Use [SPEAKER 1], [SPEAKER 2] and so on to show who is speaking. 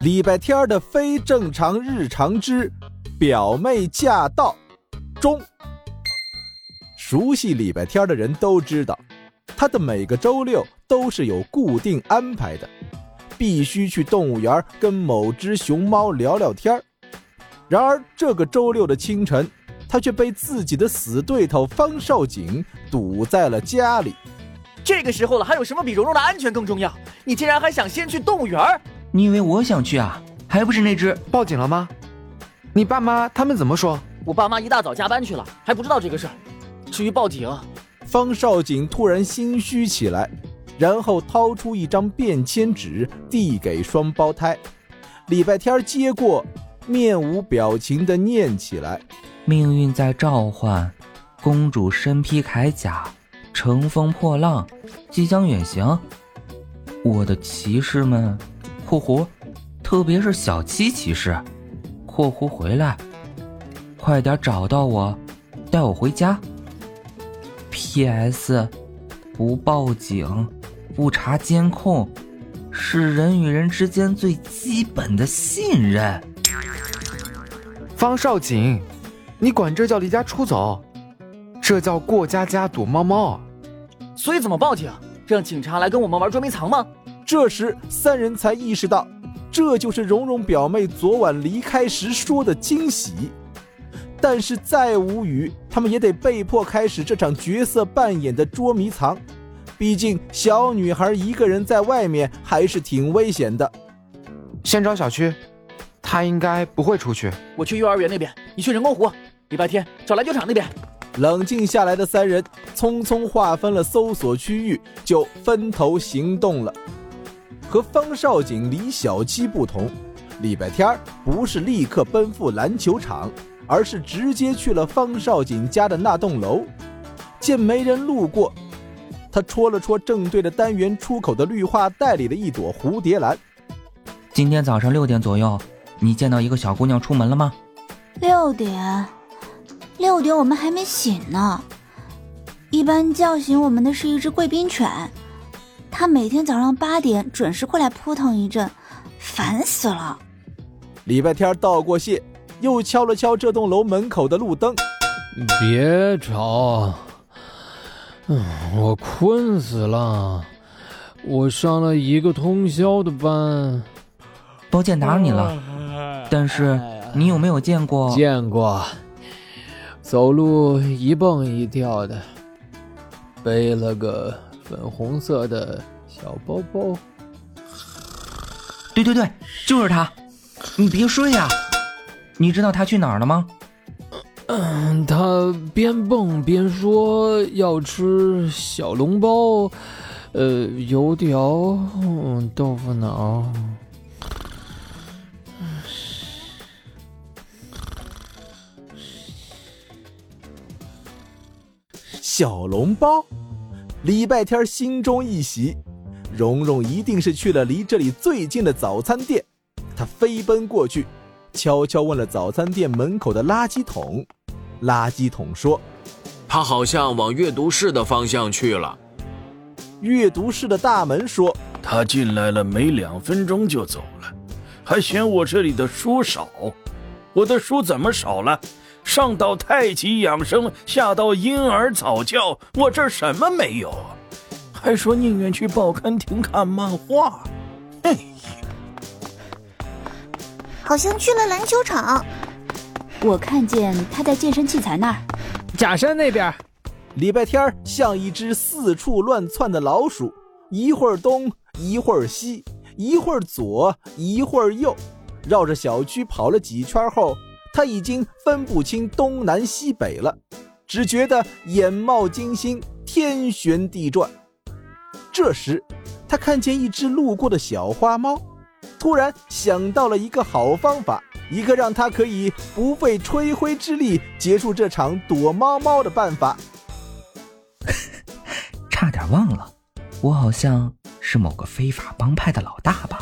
[SPEAKER 1] 礼拜天的非正常日常之表妹驾到中。熟悉礼拜天的人都知道，他的每个周六都是有固定安排的，必须去动物园跟某只熊猫聊聊天然而这个周六的清晨，他却被自己的死对头方少景堵在了家里。
[SPEAKER 2] 这个时候了，还有什么比蓉蓉的安全更重要？你竟然还想先去动物园？
[SPEAKER 3] 你以为我想去啊？还不是那只
[SPEAKER 4] 报警了吗？你爸妈他们怎么说？
[SPEAKER 2] 我爸妈一大早加班去了，还不知道这个事儿。至于报警，
[SPEAKER 1] 方少景突然心虚起来，然后掏出一张便签纸递给双胞胎。礼拜天接过，面无表情的念起来：“
[SPEAKER 3] 命运在召唤，公主身披铠甲，乘风破浪，即将远行。我的骑士们。”括弧，特别是小七骑士，括弧回来，快点找到我，带我回家。P.S. 不报警，不查监控，是人与人之间最基本的信任。
[SPEAKER 4] 方少景，你管这叫离家出走？这叫过家家躲猫猫。
[SPEAKER 2] 所以怎么报警？让警察来跟我们玩捉迷藏吗？
[SPEAKER 1] 这时，三人才意识到，这就是蓉蓉表妹昨晚离开时说的惊喜。但是再无语，他们也得被迫开始这场角色扮演的捉迷藏。毕竟小女孩一个人在外面还是挺危险的。
[SPEAKER 4] 先找小区，她应该不会出去。
[SPEAKER 2] 我去幼儿园那边，你去人工湖。礼拜天找篮球场那边。
[SPEAKER 1] 冷静下来的三人匆匆划分了搜索区域，就分头行动了。和方少景、李小七不同，礼拜天不是立刻奔赴篮球场，而是直接去了方少景家的那栋楼。见没人路过，他戳了戳正对着单元出口的绿化带里的一朵蝴蝶兰。
[SPEAKER 3] 今天早上六点左右，你见到一个小姑娘出门了吗？
[SPEAKER 5] 六点，六点我们还没醒呢。一般叫醒我们的是一只贵宾犬。他每天早上八点准时过来扑腾一阵，烦死了。
[SPEAKER 1] 礼拜天道过谢，又敲了敲这栋楼门口的路灯。
[SPEAKER 6] 别吵，嗯，我困死了。我上了一个通宵的班。
[SPEAKER 3] 抱歉打扰你了，但是你有没有见过？
[SPEAKER 6] 见过，走路一蹦一跳的，背了个。粉红色的小包包，
[SPEAKER 3] 对对对，就是他。你别睡呀，你知道他去哪儿了吗？
[SPEAKER 6] 嗯，他边蹦边说要吃小笼包，呃，油条，豆腐脑，
[SPEAKER 1] 小笼包。礼拜天心中一喜，蓉蓉一定是去了离这里最近的早餐店。他飞奔过去，悄悄问了早餐店门口的垃圾桶。垃圾桶说：“
[SPEAKER 7] 他好像往阅读室的方向去了。”
[SPEAKER 1] 阅读室的大门说：“
[SPEAKER 8] 他进来了没两分钟就走了，还嫌我这里的书少。我的书怎么少了？”上到太极养生，下到婴儿早教，我这儿什么没有？还说宁愿去报刊亭看漫画。哎呀，
[SPEAKER 5] 好像去了篮球场。我看见他在健身器材那儿。
[SPEAKER 9] 假山那边，
[SPEAKER 1] 礼拜天像一只四处乱窜的老鼠，一会儿东，一会儿西，一会儿左，一会儿右，绕着小区跑了几圈后。他已经分不清东南西北了，只觉得眼冒金星，天旋地转。这时，他看见一只路过的小花猫，突然想到了一个好方法，一个让他可以不费吹灰之力结束这场躲猫猫的办法。
[SPEAKER 3] 差点忘了，我好像是某个非法帮派的老大吧。